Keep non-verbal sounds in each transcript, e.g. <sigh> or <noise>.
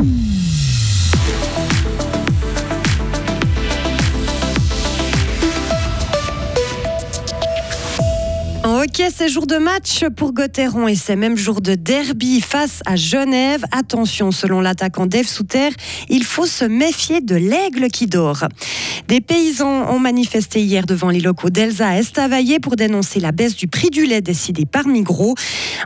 うん Ok, c'est jour de match pour Gauthieron et c'est même jour de derby face à Genève. Attention, selon l'attaquant Dave Souter, il faut se méfier de l'aigle qui dort. Des paysans ont manifesté hier devant les locaux d'Elsa à Estavayer pour dénoncer la baisse du prix du lait décidé par Migros.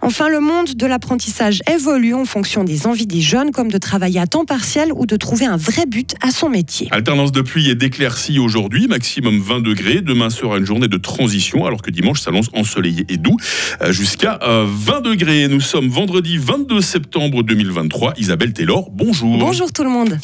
Enfin, le monde de l'apprentissage évolue en fonction des envies des jeunes, comme de travailler à temps partiel ou de trouver un vrai but à son métier. Alternance de pluie et d'éclaircies aujourd'hui, maximum 20 degrés. Demain sera une journée de transition, alors que dimanche s'annonce ensoleillé et doux euh, jusqu'à 20 euh, degrés. Nous sommes vendredi 22 septembre 2023. Isabelle Taylor, bonjour. Bonjour tout le monde.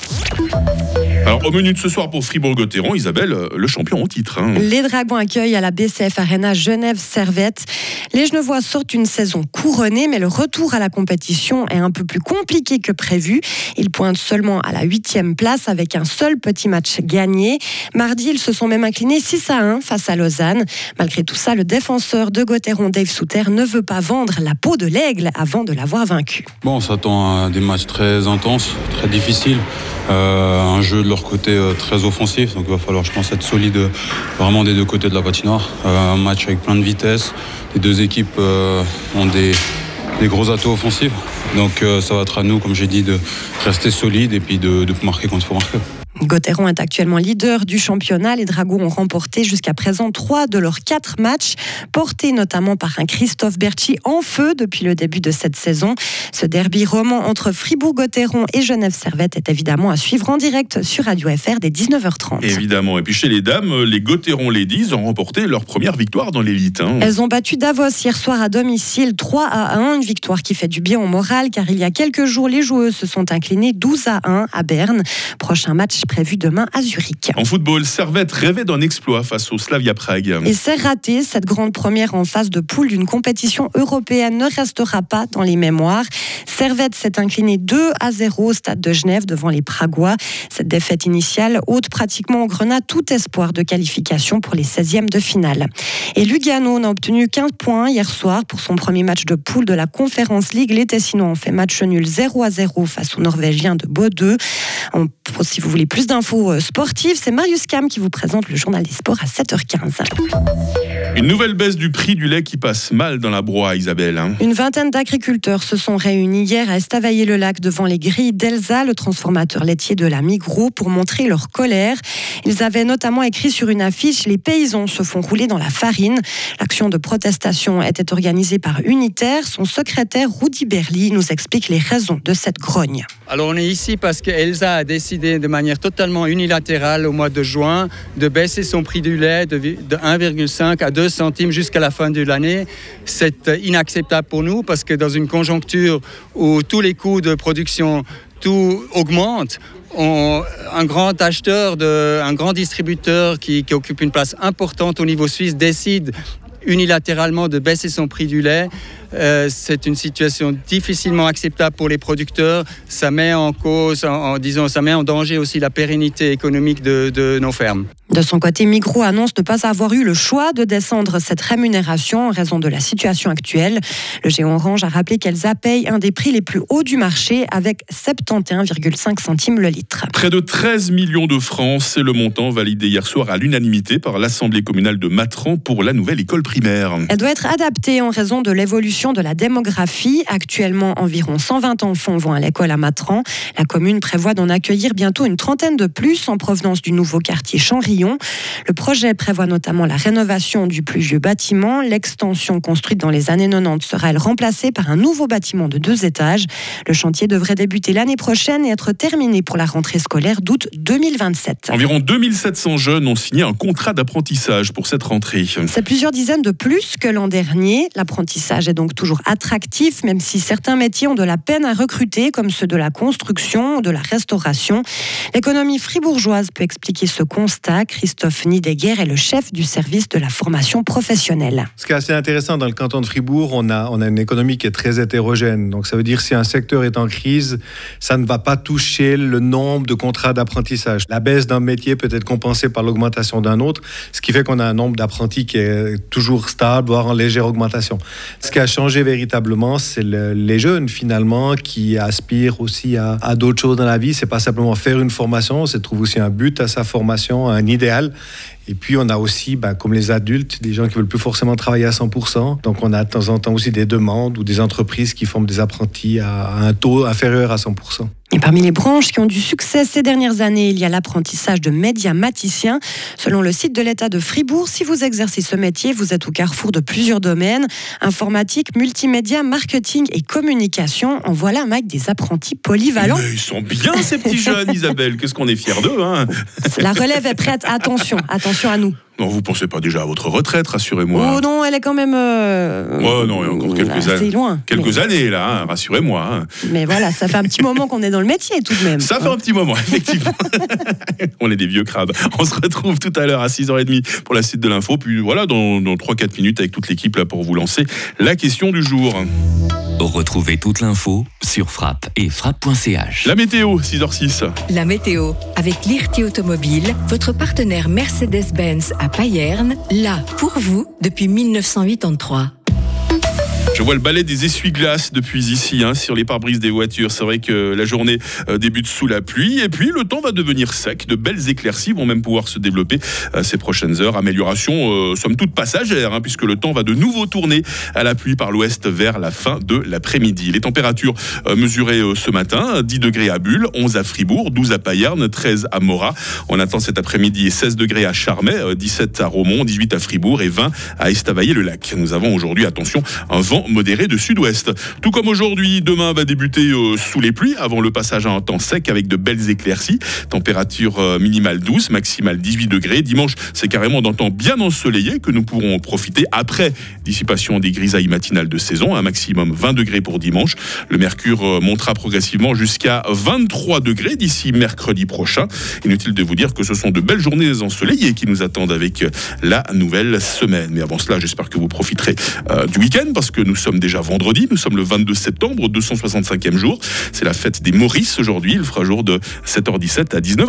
Alors, au menu de ce soir pour Fribourg-Gotteron, Isabelle, euh, le champion en titre. Hein. Les Dragons accueillent à la BCF Arena Genève-Servette. Les Genevois sortent une saison couronnée, mais le retour à la compétition est un peu plus compliqué que prévu. Ils pointent seulement à la huitième place avec un seul petit match gagné. Mardi, ils se sont même inclinés 6 à 1 face à Lausanne. Malgré tout ça, le défenseur de Gotteron, Dave Souter, ne veut pas vendre la peau de l'aigle avant de l'avoir vaincu. Bon, on s'attend à des matchs très intenses, très difficiles. Euh, un jeu de leur côté euh, très offensif, donc il va falloir, je pense, être solide euh, vraiment des deux côtés de la patinoire. un match avec plein de vitesse. Les deux équipes ont des, gros atouts offensifs. Donc ça va être à nous, comme j'ai dit, de rester solide et puis de, de marquer quand il faut marquer. Gauthieron est actuellement leader du championnat. Les Dragons ont remporté jusqu'à présent trois de leurs quatre matchs, portés notamment par un Christophe Berchi en feu depuis le début de cette saison. Ce derby roman entre Fribourg-Gotteron et Genève-Servette est évidemment à suivre en direct sur Radio FR dès 19h30. Évidemment. Et puis chez les dames, les Gotteron Ladies ont remporté leur première victoire dans l'élite. Hein. Elles ont battu Davos hier soir à domicile 3 à 1, une victoire qui fait du bien au moral car il y a quelques jours, les joueuses se sont inclinées 12 à 1 à Berne. Prochain match prévu demain à Zurich. En football, Servette rêvait d'un exploit face au Slavia Prague. Et c'est raté. Cette grande première en phase de poule d'une compétition européenne ne restera pas dans les mémoires. Servette s'est incliné 2 à 0 au stade de Genève devant les Pragois. Cette défaite initiale ôte pratiquement au Grenat tout espoir de qualification pour les 16e de finale. Et Lugano n'a obtenu qu'un point hier soir pour son premier match de poule de la Conference League. Les Tessinois ont fait match nul 0 à 0 face aux Norvégiens de Bodø. Si vous voulez plus d'infos euh, sportives, c'est Marius Cam qui vous présente le journal des sports à 7h15. Une nouvelle baisse du prix du lait qui passe mal dans la broie, Isabelle. Hein. Une vingtaine d'agriculteurs se sont réunis hier à Estavayer-le-Lac devant les grilles d'Elsa, le transformateur laitier de la Migros, pour montrer leur colère. Ils avaient notamment écrit sur une affiche Les paysans se font rouler dans la farine. L'action de protestation était organisée par Unitaire. Son secrétaire, Rudy Berly, nous explique les raisons de cette grogne. Alors, on est ici parce qu'Elsa a décidé de manière totalement unilatérale au mois de juin de baisser son prix du lait de 1,5 à 2 centimes jusqu'à la fin de l'année. C'est inacceptable pour nous parce que dans une conjoncture où tous les coûts de production tout augmente, un grand acheteur, un grand distributeur qui, occupe une place importante au niveau suisse décide unilatéralement de baisser son prix du lait. Euh, c'est une situation difficilement acceptable pour les producteurs. Ça met en cause, en, disant, ça met en danger aussi la pérennité économique de, nos fermes. De son côté, Migros annonce ne pas avoir eu le choix de descendre cette rémunération en raison de la situation actuelle. Le géant orange a rappelé qu'elles payent un des prix les plus hauts du marché avec 71,5 centimes le litre. Près de 13 millions de francs, c'est le montant validé hier soir à l'unanimité par l'Assemblée communale de Matran pour la nouvelle école primaire. Elle doit être adaptée en raison de l'évolution de la démographie. Actuellement, environ 120 enfants vont à l'école à Matran. La commune prévoit d'en accueillir bientôt une trentaine de plus en provenance du nouveau quartier Le projet prévoit notamment la rénovation du plus vieux bâtiment. L'extension construite dans les années 90 sera elle remplacée par un nouveau bâtiment de deux étages. Le chantier devrait débuter l'année prochaine et être terminé pour la rentrée scolaire d'août 2027. Environ 2700 jeunes ont signé un contrat d'apprentissage pour cette rentrée. C'est plusieurs dizaines de plus que l'an dernier. L'apprentissage est donc toujours attractif, même si certains métiers ont de la peine à recruter, comme ceux de la construction ou de la restauration. L'économie fribourgeoise peut expliquer ce constat. Christophe Nideguer est le chef du service de la formation professionnelle. Ce qui est assez intéressant dans le canton de Fribourg, on a, on a une économie qui est très hétérogène. Donc ça veut dire si un secteur est en crise, ça ne va pas toucher le nombre de contrats d'apprentissage. La baisse d'un métier peut être compensée par l'augmentation d'un autre, ce qui fait qu'on a un nombre d'apprentis qui est toujours stable, voire en légère augmentation. Ce qui a changé véritablement, c'est les jeunes finalement qui aspirent aussi à, à d'autres choses dans la vie. C'est pas simplement faire une formation, c'est trouver aussi un but à sa formation, un ideal Et puis on a aussi, bah, comme les adultes, des gens qui veulent plus forcément travailler à 100%. Donc on a de temps en temps aussi des demandes ou des entreprises qui forment des apprentis à un taux inférieur à 100%. Et parmi les branches qui ont du succès ces dernières années, il y a l'apprentissage de médiamaticien. Selon le site de l'État de Fribourg, si vous exercez ce métier, vous êtes au carrefour de plusieurs domaines informatique, multimédia, marketing et communication. En voilà, Mike, des apprentis polyvalents. Mais ils sont bien ces petits jeunes, Isabelle. Qu'est-ce qu'on est fiers d'eux. Hein? La relève est prête. Attention, attention à nous. non, vous pensez pas déjà à votre retraite, rassurez-moi. Oh non, elle est quand même. Euh, Ouais, non, il y a encore quelques années. loin. Quelques années, là, hein, rassurez-moi. hein. Mais, mais voilà, ça fait un petit moment qu'on est dans le métier tout de même. Ça fait un petit moment, <laughs> effectivement. <laughs> On est des vieux crabes. On se retrouve tout à l'heure à 6h30 pour la suite de l'info. Puis voilà, dans, dans 3-4 minutes avec toute l'équipe là pour vous lancer la question du jour. Retrouvez toute l'info sur frappe et frappe.ch. La météo, 6h06. La météo, avec l'IRT Automobile, votre partenaire Mercedes-Benz à Payerne, là pour vous depuis 1983. Je vois le balai des essuie-glaces depuis ici, hein, sur les pare-brises des voitures. C'est vrai que la journée euh, débute sous la pluie et puis le temps va devenir sec. De belles éclaircies vont même pouvoir se développer euh, ces prochaines heures. Amélioration, euh, somme toute passagère, hein, puisque le temps va de nouveau tourner à la pluie par l'ouest vers la fin de l'après-midi. Les températures mesurées ce matin, 10 degrés à Bulle, 11 à Fribourg, 12 à Payerne, 13 à Morat. On attend cet après-midi 16 degrés à Charmey, euh, 17 à Romont, 18 à Fribourg et 20 à Estavayer-le-Lac. Nous avons aujourd'hui, attention, un vent modéré de sud-ouest. Tout comme aujourd'hui, demain va débuter euh, sous les pluies avant le passage à un temps sec avec de belles éclaircies. Température euh, minimale 12, maximale 18 degrés. Dimanche, c'est carrément d'un temps bien ensoleillé que nous pourrons profiter après dissipation des grisailles matinales de saison. Un maximum 20 degrés pour dimanche. Le mercure euh, montera progressivement jusqu'à 23 degrés d'ici mercredi prochain. Inutile de vous dire que ce sont de belles journées ensoleillées qui nous attendent avec la nouvelle semaine. Mais avant cela, j'espère que vous profiterez du week-end parce que nous sommes déjà vendredi. Nous sommes le 22 septembre, 265e jour. C'est la fête des Maurices aujourd'hui. Il fera jour de 7h17 à 19h.